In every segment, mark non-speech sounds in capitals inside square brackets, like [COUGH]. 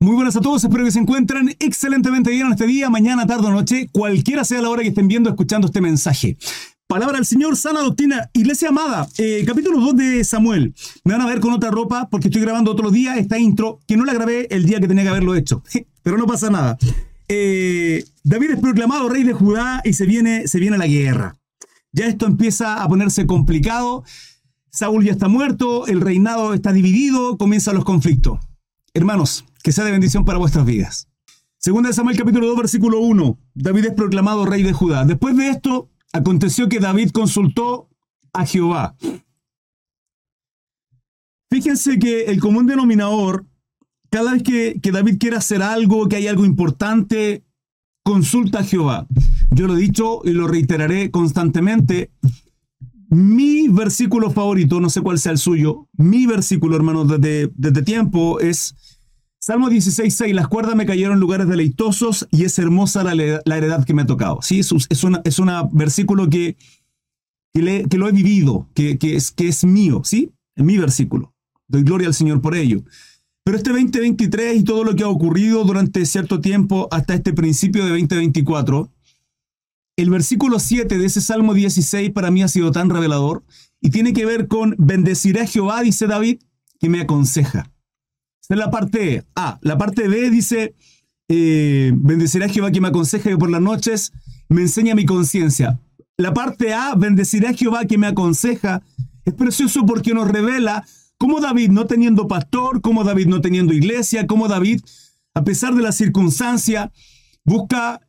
Muy buenas a todos, espero que se encuentren excelentemente bien en este día, mañana, tarde o noche, cualquiera sea la hora que estén viendo escuchando este mensaje. Palabra del Señor, sana doctrina, iglesia amada, eh, capítulo 2 de Samuel. Me van a ver con otra ropa porque estoy grabando otro día esta intro que no la grabé el día que tenía que haberlo hecho, [LAUGHS] pero no pasa nada. Eh, David es proclamado rey de Judá y se viene, se viene la guerra. Ya esto empieza a ponerse complicado. Saúl ya está muerto, el reinado está dividido, comienzan los conflictos. Hermanos, que sea de bendición para vuestras vidas. Segunda de Samuel capítulo 2 versículo 1. David es proclamado rey de Judá. Después de esto, aconteció que David consultó a Jehová. Fíjense que el común denominador, cada vez que, que David quiere hacer algo, que hay algo importante, consulta a Jehová. Yo lo he dicho y lo reiteraré constantemente. Mi versículo favorito, no sé cuál sea el suyo, mi versículo, hermano, desde, desde tiempo es Salmo 16.6, las cuerdas me cayeron en lugares deleitosos y es hermosa la, heredad que me ha tocado. Sí, es, es un es una versículo que, que, que, lo he vivido, que, que, es, que es mío, ¿sí? Es mi versículo. Doy gloria al Señor por ello. Pero este 2023 y todo lo que ha ocurrido durante cierto tiempo hasta este principio de 2024, el versículo 7 de ese Salmo 16 para mí ha sido tan revelador y tiene que ver con bendeciré a Jehová, dice David, que me aconseja. Es la parte A. La parte B dice, eh, bendeciré a Jehová que me aconseja y por las noches me enseña mi conciencia. La parte A, bendeciré a Jehová que me aconseja, es precioso porque nos revela cómo David, no teniendo pastor, cómo David, no teniendo iglesia, cómo David, a pesar de la circunstancia, busca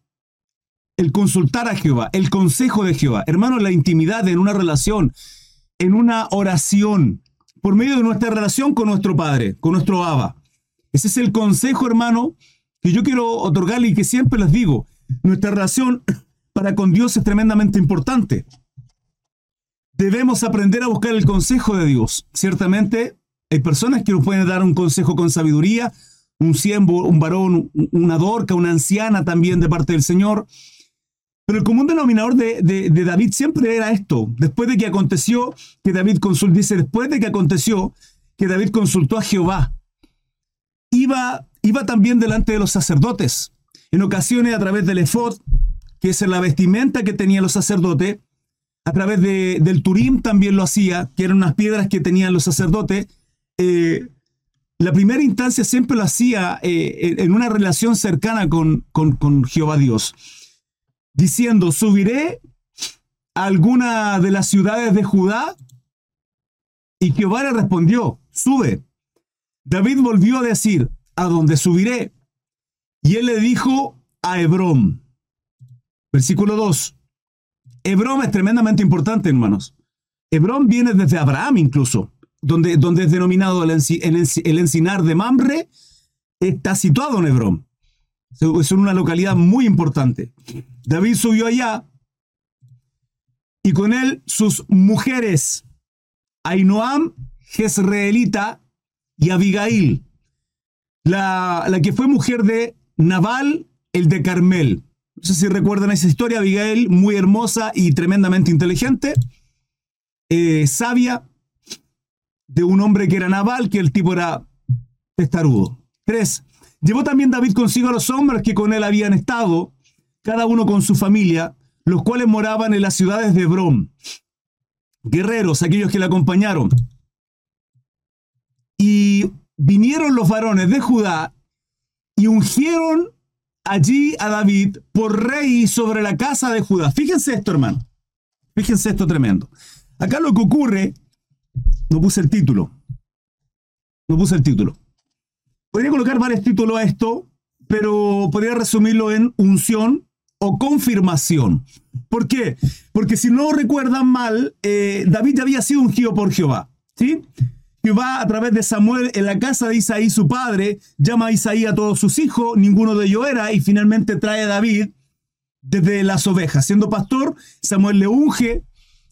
el consultar a Jehová, el consejo de Jehová. Hermano, la intimidad en una relación, en una oración, por medio de nuestra relación con nuestro Padre, con nuestro Abba. Ese es el consejo, hermano, que yo quiero otorgarle y que siempre les digo. Nuestra relación [COUGHS] para con Dios es tremendamente importante. Debemos aprender a buscar el consejo de Dios. Ciertamente, hay personas que nos pueden dar un consejo con sabiduría, un siervo, un varón, una dorca, una anciana también de parte del Señor. Pero el común denominador de, David siempre era esto. Después de que aconteció que David consultó, dice, después de que aconteció que David consultó a Jehová, iba, iba también delante de los sacerdotes. En ocasiones a través del efod, que es la vestimenta que tenían los sacerdotes, a través del turim también lo hacía, que eran unas piedras que tenían los sacerdotes. Eh, la primera instancia siempre lo hacía eh, en una relación cercana con, con, con Jehová Dios diciendo, subiré a alguna de las ciudades de Judá. Y Jehová le respondió, sube. David volvió a decir, ¿a dónde subiré? Y él le dijo, a Hebrón. Versículo 2. Hebrón es tremendamente importante, hermanos. Hebrón viene desde Abraham incluso, donde, donde es denominado el, el encinar de Mamre, está situado en Hebrón. Es una localidad muy importante. David subió allá y con él sus mujeres, Ainoam, Jezreelita y Abigail, la, la, que fue mujer de Nabal, el de Carmel. No sé si recuerdan esa historia, Abigail, muy hermosa y tremendamente inteligente, eh, sabia, de un hombre que era Nabal, que el tipo era testarudo. Tres, Llevó también David consigo a los hombres que con él habían estado, cada uno con su familia, los cuales moraban en las ciudades de Hebrón. Guerreros, aquellos que le acompañaron. Y vinieron los varones de Judá y ungieron allí a David por rey sobre la casa de Judá. Fíjense esto, hermano. Fíjense esto tremendo. Acá lo que ocurre, no puse el título. No puse el título. Podría colocar varios títulos a esto, pero podría resumirlo en unción o confirmación. ¿Por qué? Porque si no recuerdan mal, eh, David ya había sido ungido por Jehová. ¿sí? Jehová, a través de Samuel, en la casa de Isaí, su padre, llama a Isaí a todos sus hijos, ninguno de ellos era, y finalmente trae a David desde las ovejas. Siendo pastor, Samuel le unge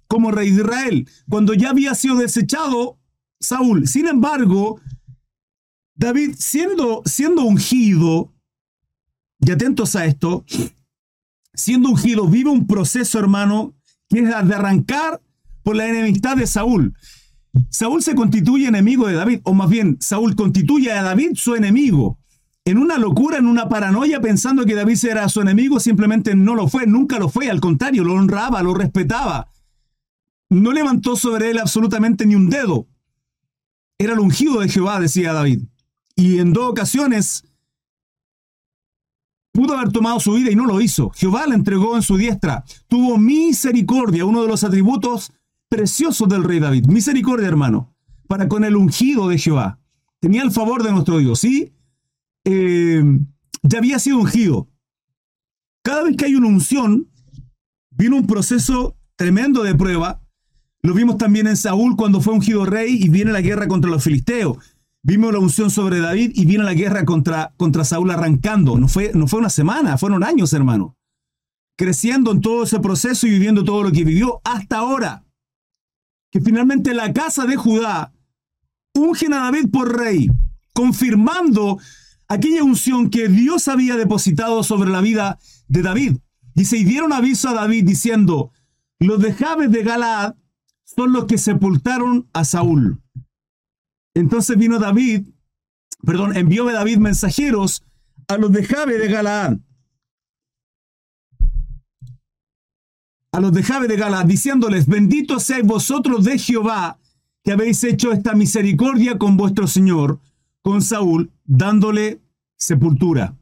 como rey de Israel. Cuando ya había sido desechado Saúl. Sin embargo, David, siendo, siendo ungido, y atentos a esto, siendo ungido, vive un proceso, hermano, que es de arrancar por la enemistad de Saúl. Saúl se constituye enemigo de David, o más bien, Saúl constituye a David su enemigo. en una locura, en una paranoia, pensando que David era su enemigo, simplemente no lo fue, nunca lo fue, al contrario, lo honraba, lo respetaba. No levantó sobre él absolutamente ni un dedo. Era el ungido de Jehová, decía David. Y en dos ocasiones pudo haber tomado su vida y no lo hizo. Jehová le entregó en su diestra. Tuvo misericordia, uno de los atributos preciosos del rey David. Misericordia, hermano, para con el ungido de Jehová. Tenía el favor de nuestro Dios, ¿sí? Eh, ya había sido ungido. Cada vez que hay una unción, vino un proceso tremendo de prueba. Lo vimos también en Saúl cuando fue ungido rey y viene la guerra contra los filisteos. Vimos la unción sobre David y viene la guerra contra, contra Saúl arrancando. No fue, no fue una semana, fueron años, hermano. Creciendo en todo ese proceso y viviendo todo lo que vivió hasta ahora. Que finalmente la casa de Judá ungen a David por rey, confirmando aquella unción que Dios había depositado sobre la vida de David. Y dieron aviso a David diciendo, los de Jabes de Galaad son los que sepultaron a Saúl. Entonces vino David, perdón, envió David mensajeros a los de Jabe de Galaad. A los de Jabe de Galaad, diciéndoles, bendito seáis vosotros de Jehová, que habéis hecho esta misericordia con vuestro Señor, con Saúl, dándole sepultura.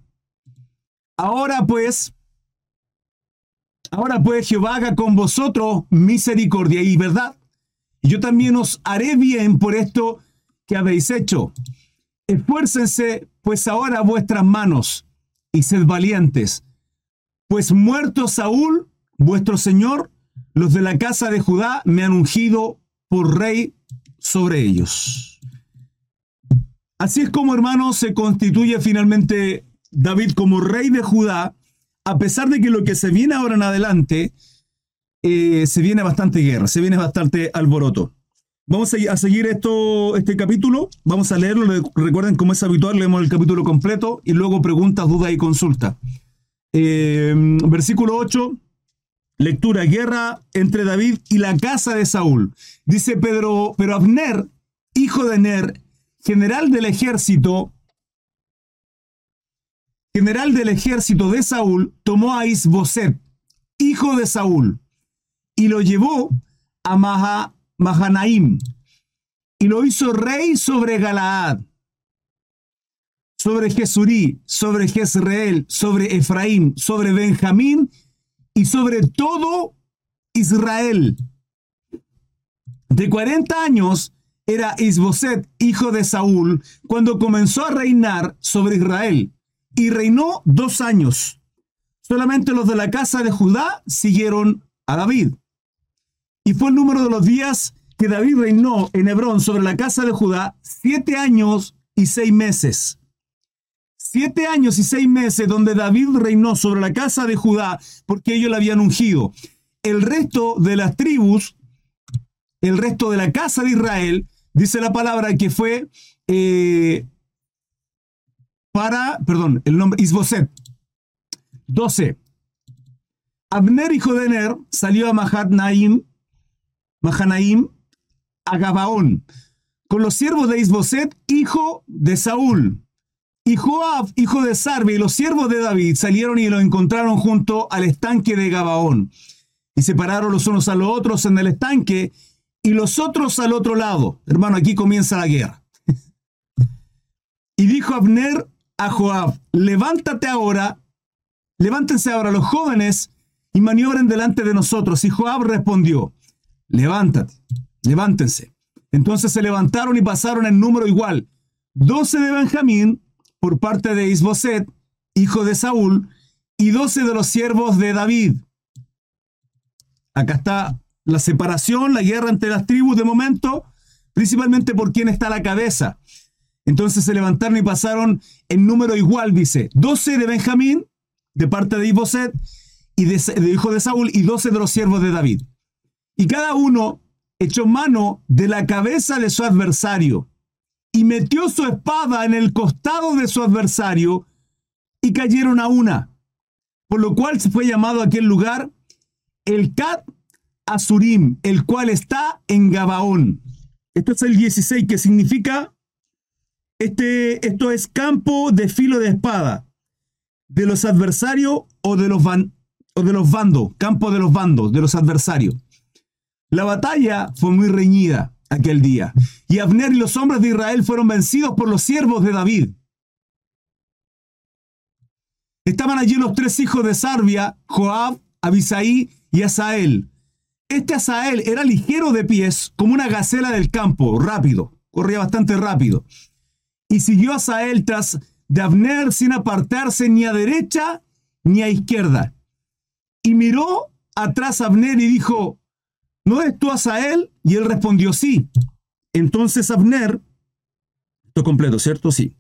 Ahora pues, ahora pues Jehová haga con vosotros misericordia y verdad. Yo también os haré bien por esto que habéis hecho. Esfuércense pues ahora vuestras manos y sed valientes, pues muerto Saúl, vuestro Señor, los de la casa de Judá me han ungido por rey sobre ellos. Así es como, hermanos, se constituye finalmente David como rey de Judá, a pesar de que lo que se viene ahora en adelante, eh, se viene bastante guerra, se viene bastante alboroto. Vamos a seguir esto, este capítulo, vamos a leerlo, recuerden como es habitual, leemos el capítulo completo y luego preguntas, dudas y consultas. Eh, versículo 8, lectura, guerra entre David y la casa de Saúl. Dice Pedro, pero Abner, hijo de Ner, general del ejército, general del ejército de Saúl, tomó a Isboset, hijo de Saúl, y lo llevó a Mahanaim, y lo hizo rey sobre Galaad, sobre Jesurí, sobre Jezreel, sobre Efraín, sobre Benjamín y sobre todo Israel. De 40 años era Isboset, hijo de Saúl, cuando comenzó a reinar sobre Israel, y reinó dos años. Solamente los de la casa de Judá siguieron a David. Y fue el número de los días que David reinó en Hebrón sobre la casa de Judá, siete años y seis meses. Siete años y seis meses donde David reinó sobre la casa de Judá porque ellos la habían ungido. El resto de las tribus, el resto de la casa de Israel, dice la palabra que fue eh, para, perdón, el nombre Isboset. 12. Abner, hijo de Ner, salió a Mahanaim, Mahanaim, a Gabaón, con los siervos de Isboset, hijo de Saúl. Y Joab, hijo de Sarve, y los siervos de David salieron y lo encontraron junto al estanque de Gabaón. Y separaron los unos a los otros en el estanque y los otros al otro lado. Hermano, aquí comienza la guerra. [LAUGHS] y dijo Abner a Joab, levántate ahora, levántense ahora los jóvenes y maniobren delante de nosotros. Y Joab respondió, levántate, levántense. Entonces se levantaron y pasaron en número igual, doce de Benjamín por parte de Isboset, hijo de Saúl, y doce de los siervos de David. Acá está la separación, la guerra entre las tribus de momento, principalmente por quién está la cabeza. Entonces se levantaron y pasaron en número igual, dice, 12 de Benjamín, de parte de Iboset, y de, hijo de Saúl, y 12 de los siervos de David. Y cada uno echó mano de la cabeza de su adversario, y metió su espada en el costado de su adversario, y cayeron a una, por lo cual se fue llamado aquel lugar el Cat Azurim, el cual está en Gabaón. Esto es el 16, que significa este, esto es campo de filo de espada, de los adversarios o de los, van, o de los bandos, campo de los bandos, de los adversarios. La batalla fue muy reñida aquel día, y Abner y los hombres de Israel fueron vencidos por los siervos de David. Estaban allí los tres hijos de Sarbia, Joab, Abisaí y Asael. Este Asael era ligero de pies, como una gacela del campo, rápido, corría bastante rápido. Y siguió Asael tras de Abner sin apartarse ni a derecha ni a izquierda. Y miró atrás a Abner y dijo, ¿no eres tú Asael? Y él respondió, sí. Entonces Abner, esto completo, ¿cierto? Sí.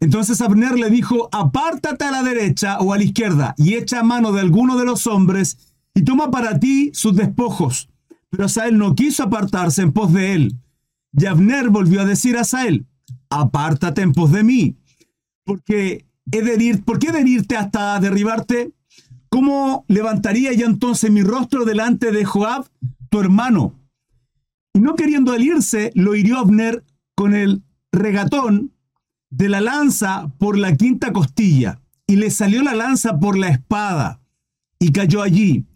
Entonces Abner le dijo, apártate a la derecha o a la izquierda y echa mano de alguno de los hombres y toma para ti sus despojos. Pero Asael no quiso apartarse en pos de él. Y Abner volvió a decir a Asael, apártate en pos de mí, porque he de ir, ¿por qué de irte hasta derribarte? ¿Cómo levantaría yo entonces mi rostro delante de Joab, tu hermano? Y no queriendo irse, lo hirió Abner con el regatón de la lanza por la quinta costilla, y le salió la lanza por la espada, y cayó allí,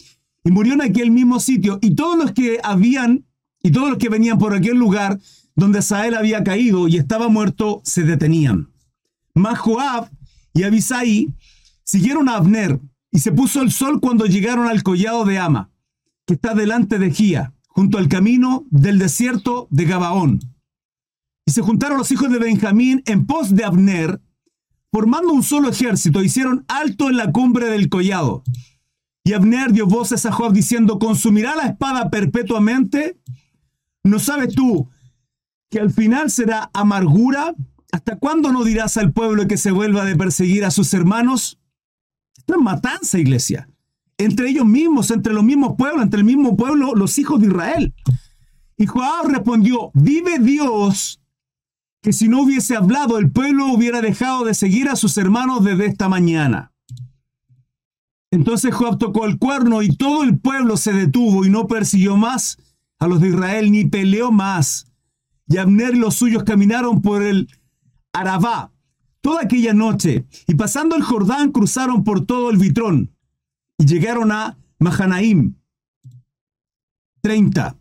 y murió en aquel mismo sitio. Y todos los que habían, y todos los que venían por aquel lugar donde Sael había caído y estaba muerto, se detenían. Mas Joab y Abisai siguieron a Abner, y se puso el sol cuando llegaron al collado de Ama, que está delante de Gía, junto al camino del desierto de Gabaón. Y se juntaron los hijos de Benjamín en pos de Abner, formando un solo ejército, hicieron alto en la cumbre del collado. Y Abner dio voces a Joab diciendo, ¿consumirá la espada perpetuamente? ¿No sabes tú que al final será amargura? ¿Hasta cuándo no dirás al pueblo que se vuelva de perseguir a sus hermanos? Es matanza, iglesia. Entre ellos mismos, entre los mismos pueblos, entre el mismo pueblo, los hijos de Israel. Y Joab respondió, vive Dios que si no hubiese hablado el pueblo hubiera dejado de seguir a sus hermanos desde esta mañana. Entonces Joab tocó el cuerno y todo el pueblo se detuvo y no persiguió más a los de Israel ni peleó más. Y Abner y los suyos caminaron por el Arabá toda aquella noche y pasando el Jordán cruzaron por todo el Vitrón y llegaron a Mahanaim. 30.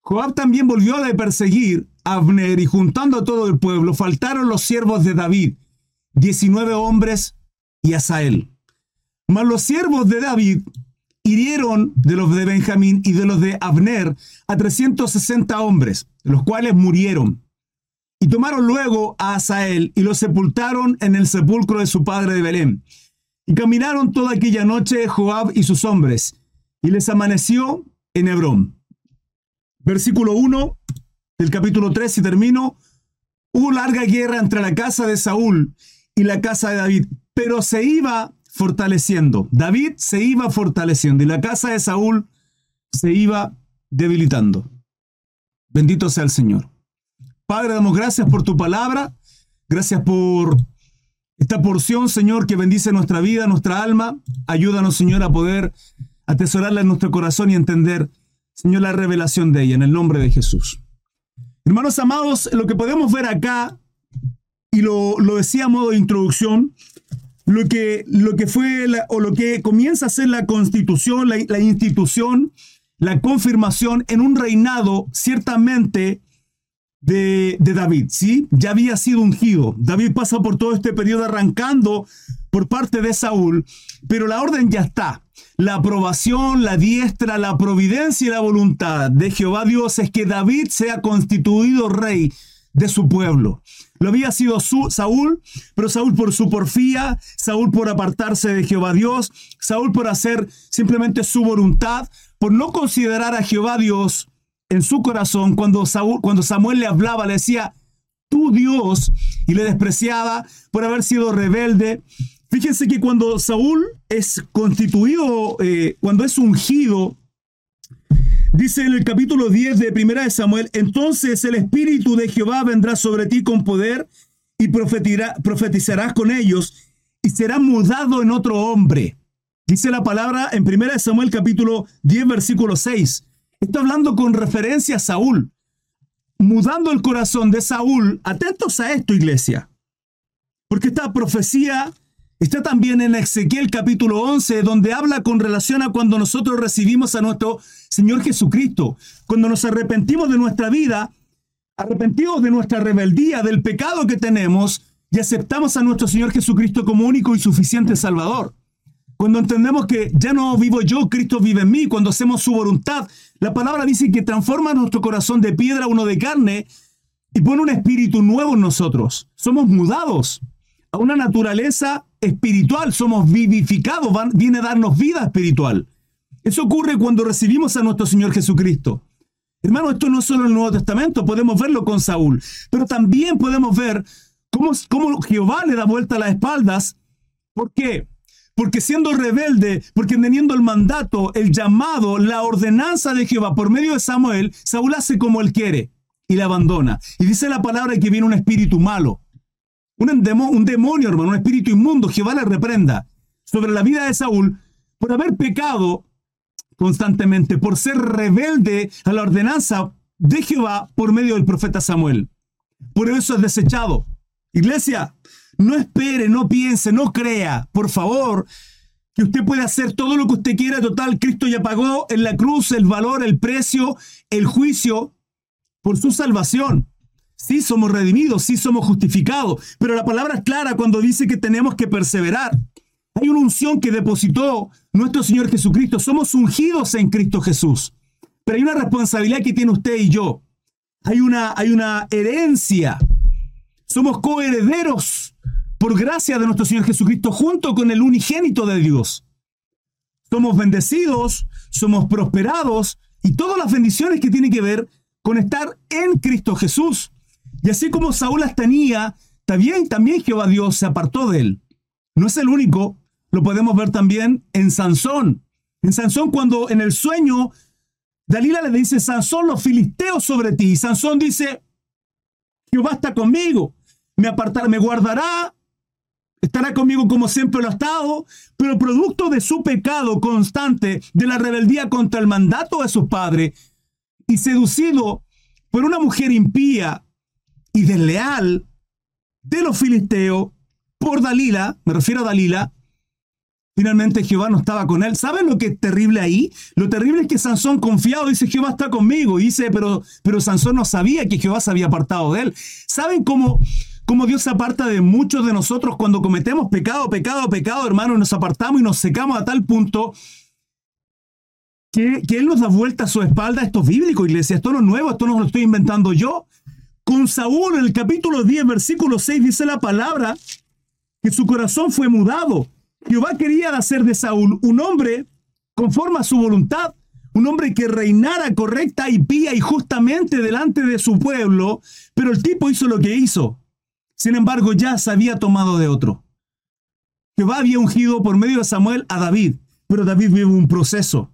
Joab también volvió a perseguir a Abner y juntando a todo el pueblo, faltaron los siervos de David, 19 hombres y Asael. Mas los siervos de David hirieron de los de Benjamín y de los de Abner a 360 hombres, los cuales murieron. Y tomaron luego a Asael y lo sepultaron en el sepulcro de su padre de Belén. Y caminaron toda aquella noche Joab y sus hombres, y les amaneció en Hebrón. Versículo 1 del capítulo 3 y termino. Hubo larga guerra entre la casa de Saúl y la casa de David, pero se iba fortaleciendo. David se iba fortaleciendo y la casa de Saúl se iba debilitando. Bendito sea el Señor. Padre, damos gracias por tu palabra. Gracias por esta porción, Señor, que bendice nuestra vida, nuestra alma. Ayúdanos, Señor, a poder atesorarla en nuestro corazón y entender Señor, la revelación de ella, en el nombre de Jesús. Hermanos amados, lo que podemos ver acá, y lo, decía a modo de introducción, lo que, lo que fue o lo que comienza a ser la constitución, la, la institución, la confirmación en un reinado ciertamente de, David, ¿sí? Ya había sido ungido. David pasa por todo este periodo arrancando por parte de Saúl, pero la orden ya está. La aprobación, la diestra, la providencia y la voluntad de Jehová Dios es que David sea constituido rey de su pueblo. Lo había sido Saúl, pero Saúl por su porfía, Saúl por apartarse de Jehová Dios, Saúl por hacer simplemente su voluntad, por no considerar a Jehová Dios en su corazón cuando, Saúl, cuando Samuel le hablaba, le decía, tú Dios, y le despreciaba por haber sido rebelde, Fíjense que cuando Saúl es constituido, eh, cuando es ungido, dice en el capítulo 10 de Primera de Samuel, entonces el Espíritu de Jehová vendrá sobre ti con poder y profetizarás con ellos y será mudado en otro hombre. Dice la palabra en Primera de Samuel capítulo 10 versículo 6. Está hablando con referencia a Saúl. mudando el corazón de Saúl, atentos a esto, iglesia, porque esta profecía está también en Ezequiel capítulo 11, donde habla con relación a cuando nosotros recibimos a nuestro Señor Jesucristo, cuando nos arrepentimos de nuestra vida, arrepentidos de nuestra rebeldía, del pecado que tenemos, y aceptamos a nuestro Señor Jesucristo como único y suficiente Salvador. Cuando entendemos que ya no vivo yo, Cristo vive en mí, cuando hacemos su voluntad, la palabra dice que transforma nuestro corazón de piedra a uno de carne y pone un espíritu nuevo en nosotros. Somos mudados a una naturaleza espiritual, somos vivificados, viene a darnos vida espiritual. Eso ocurre cuando recibimos a nuestro Señor Jesucristo. Hermano, esto no es solo el Nuevo Testamento, podemos verlo con Saúl, pero también podemos ver cómo, cómo Jehová le da vuelta a las espaldas. ¿Por qué? Porque siendo rebelde, porque teniendo el mandato, el llamado, la ordenanza de Jehová por medio de Samuel, Saúl hace como él quiere y le abandona. Y dice la palabra que viene un espíritu malo. Un, demonio, un demonio, hermano, un espíritu inmundo. Jehová le reprenda sobre la vida de Saúl por haber pecado constantemente, por ser rebelde a la ordenanza de Jehová por medio del profeta Samuel. Por eso es desechado. Iglesia, no espere, no piense, no crea, por favor, que usted puede hacer todo lo que usted quiera. Total, Cristo ya pagó en la cruz el valor, el precio, el juicio por su salvación. Sí somos redimidos, sí somos justificados, pero la palabra es clara cuando dice que tenemos que perseverar. Hay una unción que depositó nuestro Señor Jesucristo. Somos ungidos en Cristo Jesús. Pero hay una responsabilidad que tiene usted y yo. Hay una, hay una herencia. Somos coherederos por gracia de nuestro Señor Jesucristo junto con el unigénito de Dios. Somos bendecidos, somos prosperados y todas las bendiciones que tienen que ver con estar en Cristo Jesús. Y así como Saúl las tenía, también, también Jehová Dios se apartó de él. No es el único, lo podemos ver también en Sansón. En Sansón cuando en el sueño Dalila le dice, Sansón, los filisteos sobre ti. Y Sansón dice, Jehová está conmigo, me apartará, me guardará estará conmigo como siempre lo ha estado, pero producto de su pecado constante, de la rebeldía contra el mandato de su padre, y seducido por una mujer impía y desleal de los filisteos, por Dalila, me refiero a Dalila, finalmente Jehová no estaba con él. ¿Saben lo que es terrible ahí? Lo terrible es que Sansón confiado dice, Jehová está conmigo, dice, pero, pero Sansón no sabía que Jehová se había apartado de él. ¿Saben cómo cómo Dios se aparta de muchos de nosotros cuando cometemos pecado, pecado, pecado, hermano, nos apartamos y nos secamos a tal punto que, que Él nos da vuelta a su espalda. Esto es bíblico, iglesia, esto no es nuevo, esto no lo estoy inventando yo. Con Saúl, en el capítulo 10, versículo 6, dice la palabra que su corazón fue mudado. Jehová quería hacer de Saúl un hombre conforme a su voluntad, un hombre que reinara correcta y pía y justamente delante de su pueblo, pero el tipo hizo lo que hizo. Sin embargo, ya se había tomado de otro. Jehová había ungido por medio de Samuel a David, pero David vive un proceso.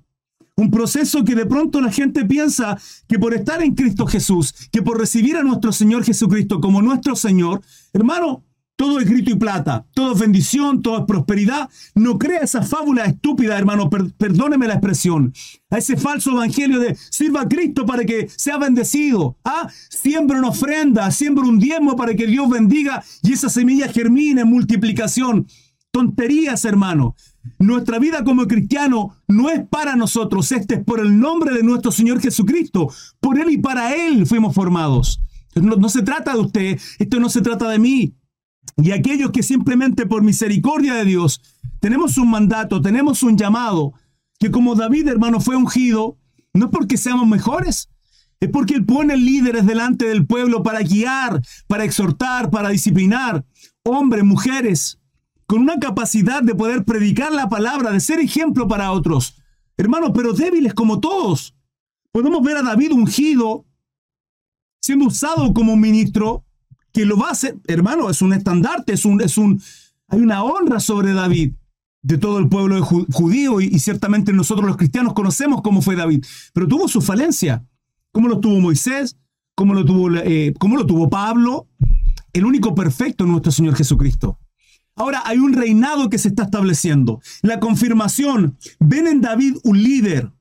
Un proceso que de pronto la gente piensa que por estar en Cristo Jesús, que por recibir a nuestro Señor Jesucristo como nuestro Señor, hermano, todo es grito y plata, todo es bendición, todo es prosperidad. No crea esa fábula estúpida, hermano, perdóneme la expresión. A ese falso evangelio de sirva a Cristo para que sea bendecido. Ah, siembra una ofrenda, siembra un diezmo para que Dios bendiga y esa semilla germine en multiplicación. Tonterías, hermano. Nuestra vida como cristiano no es para nosotros, este es por el nombre de nuestro Señor Jesucristo. Por Él y para Él fuimos formados. no se trata de usted, esto no se trata de mí. Y aquellos que simplemente por misericordia de Dios tenemos un mandato, tenemos un llamado, que como David hermano fue ungido, no es porque seamos mejores, es porque Él pone líderes delante del pueblo para guiar, para exhortar, para disciplinar, hombres, mujeres, con una capacidad de poder predicar la palabra, de ser ejemplo para otros. Hermanos, pero débiles como todos. Podemos ver a David ungido, siendo usado como ministro, que lo va a hacer, hermano, es un estandarte, es un, es un, hay una honra sobre David de todo el pueblo judío y, ciertamente nosotros los cristianos conocemos cómo fue David, pero tuvo su falencia, como lo tuvo Moisés, como lo tuvo, eh, lo tuvo Pablo, el único perfecto nuestro Señor Jesucristo. Ahora hay un reinado que se está estableciendo. La confirmación, ven en David un líder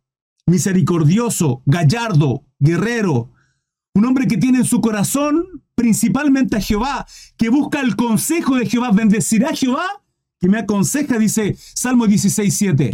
misericordioso, gallardo, guerrero, Un hombre que tiene en su corazón principalmente a Jehová, que busca el consejo de Jehová, bendecirá a Jehová, que me aconseja, dice Salmo 16, 7.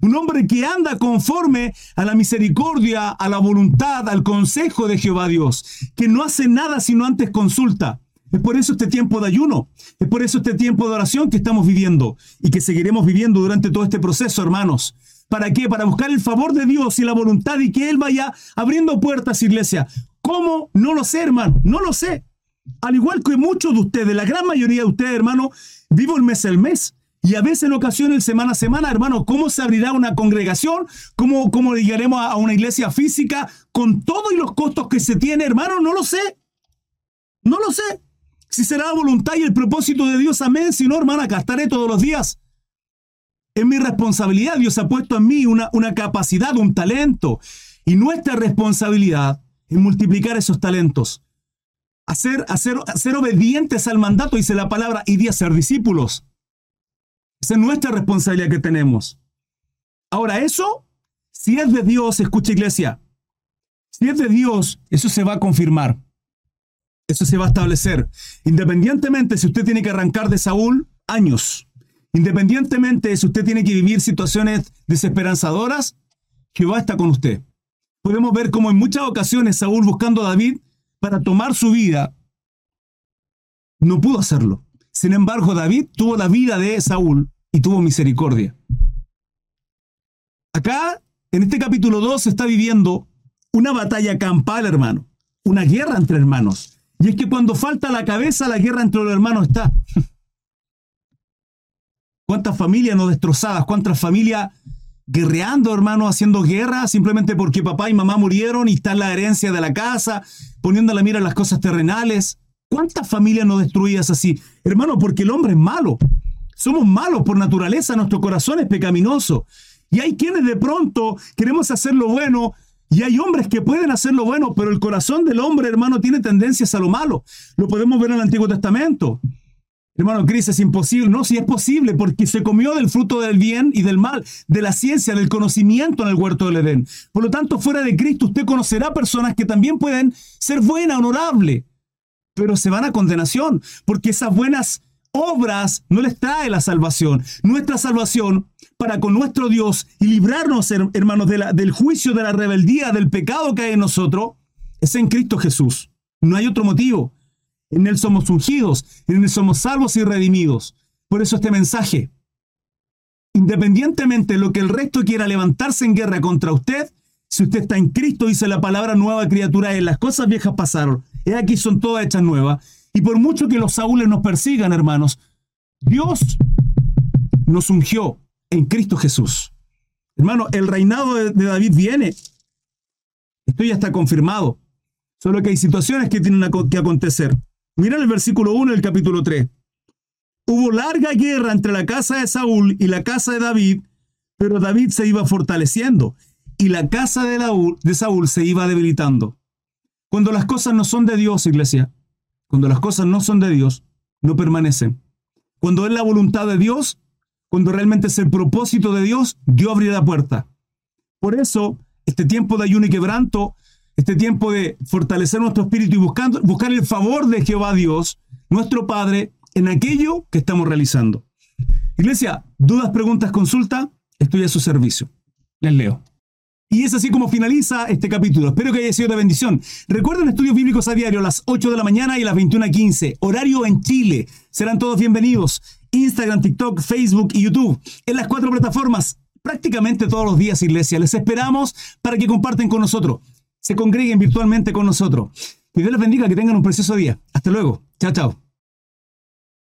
Un hombre que anda conforme a la misericordia, a la voluntad, al consejo de Jehová Dios, que no hace nada sino antes consulta. Es por eso este tiempo de ayuno, es por eso este tiempo de oración que estamos viviendo y que seguiremos viviendo durante todo este proceso, hermanos. ¿Para qué? Para buscar el favor de Dios y la voluntad y que Él vaya abriendo puertas, iglesia. ¿Cómo? No lo sé, hermano, no lo sé. Al igual que muchos de ustedes, la gran mayoría de ustedes, hermano, vivo el mes al mes. Y a veces en ocasiones, semana a semana, hermano, ¿cómo se abrirá una congregación? ¿Cómo, cómo llegaremos a una iglesia física? Con todo y los costos que se tiene, hermano, no lo sé. No lo sé. Si será la voluntad y el propósito de Dios, amén. Si no, hermana, acá todos los días. Es mi responsabilidad. Dios ha puesto en mí una, una capacidad, un talento. Y nuestra responsabilidad es multiplicar esos talentos. Hacer, hacer, ser obedientes al mandato, dice la palabra, y de ser discípulos. Esa es nuestra responsabilidad que tenemos. Ahora, eso, si es de Dios, escucha iglesia, si es de Dios, eso se va a confirmar. Eso se va a establecer. Independientemente si usted tiene que arrancar de Saúl años, independientemente si usted tiene que vivir situaciones desesperanzadoras, Jehová está con usted. Podemos ver cómo en muchas ocasiones Saúl buscando a David para tomar su vida, no pudo hacerlo. Sin embargo, David tuvo la vida de Saúl y tuvo misericordia. Acá, en este capítulo 2, se está viviendo una batalla campal, hermano. Una guerra entre hermanos. Y es que cuando falta la cabeza, la guerra entre los hermanos está. [LAUGHS] ¿Cuántas familias no destrozadas? ¿Cuántas familias guerreando, hermano, haciendo guerra simplemente porque papá y mamá murieron y está la herencia de la casa, poniendo la mira en las cosas terrenales? ¿Cuántas familias no destruidas así? Hermano, porque el hombre es malo. Somos malos por naturaleza, nuestro corazón es pecaminoso. Y hay quienes de pronto queremos hacer lo bueno y hay hombres que pueden hacer lo bueno, pero el corazón del hombre, hermano, tiene tendencias a lo malo. Lo podemos ver en el Antiguo Testamento. Hermano, Cris, es imposible. No, sí es posible, porque se comió del fruto del bien y del mal, de la ciencia, del conocimiento en el huerto del Edén. Por lo tanto, fuera de Cristo, usted conocerá personas que también pueden ser buenas, honorables, pero se van a condenación, porque esas buenas obras no les trae la salvación. Nuestra salvación para con nuestro Dios y librarnos, hermanos, del juicio, de la rebeldía, del pecado que hay en nosotros, es en Cristo Jesús. No hay otro motivo. En Él somos ungidos, en Él somos salvos y redimidos. Por eso este mensaje, independientemente de lo que el resto quiera levantarse en guerra contra usted, si usted está en Cristo, dice la palabra nueva criatura, en las cosas viejas pasaron. He aquí son todas hechas nuevas. Y por mucho que los saúles nos persigan, hermanos, Dios nos ungió en Cristo Jesús. Hermano, el reinado de, de David viene. Esto ya está confirmado. Solo que hay situaciones que tienen que acontecer. Mira el versículo 1 del capítulo 3. Hubo larga guerra entre la casa de Saúl y la casa de David, pero David se iba fortaleciendo y la casa de, de Saúl se iba debilitando. Cuando las cosas no son de Dios, iglesia, cuando las cosas no son de Dios, no permanecen. Cuando es la voluntad de Dios, cuando realmente es el propósito de Dios, Dios abrirá la puerta. Por eso, este tiempo de ayuno y quebranto este tiempo de fortalecer nuestro espíritu y buscando, buscar el favor de Jehová Dios, nuestro Padre, en aquello que estamos realizando. Iglesia, dudas, preguntas, consulta, estoy a su servicio. Les leo. Y es así como finaliza este capítulo. Espero que haya sido de bendición. Recuerden estudios bíblicos a diario a las 8 de la mañana y a las 21.15. Horario en Chile. Serán todos bienvenidos. Instagram, TikTok, Facebook y YouTube. En las cuatro plataformas. Prácticamente todos los días, iglesia. Les esperamos para que comparten con nosotros se congreguen virtualmente con nosotros. Que Dios les bendiga, que tengan un precioso día. Hasta luego. Chao, chao.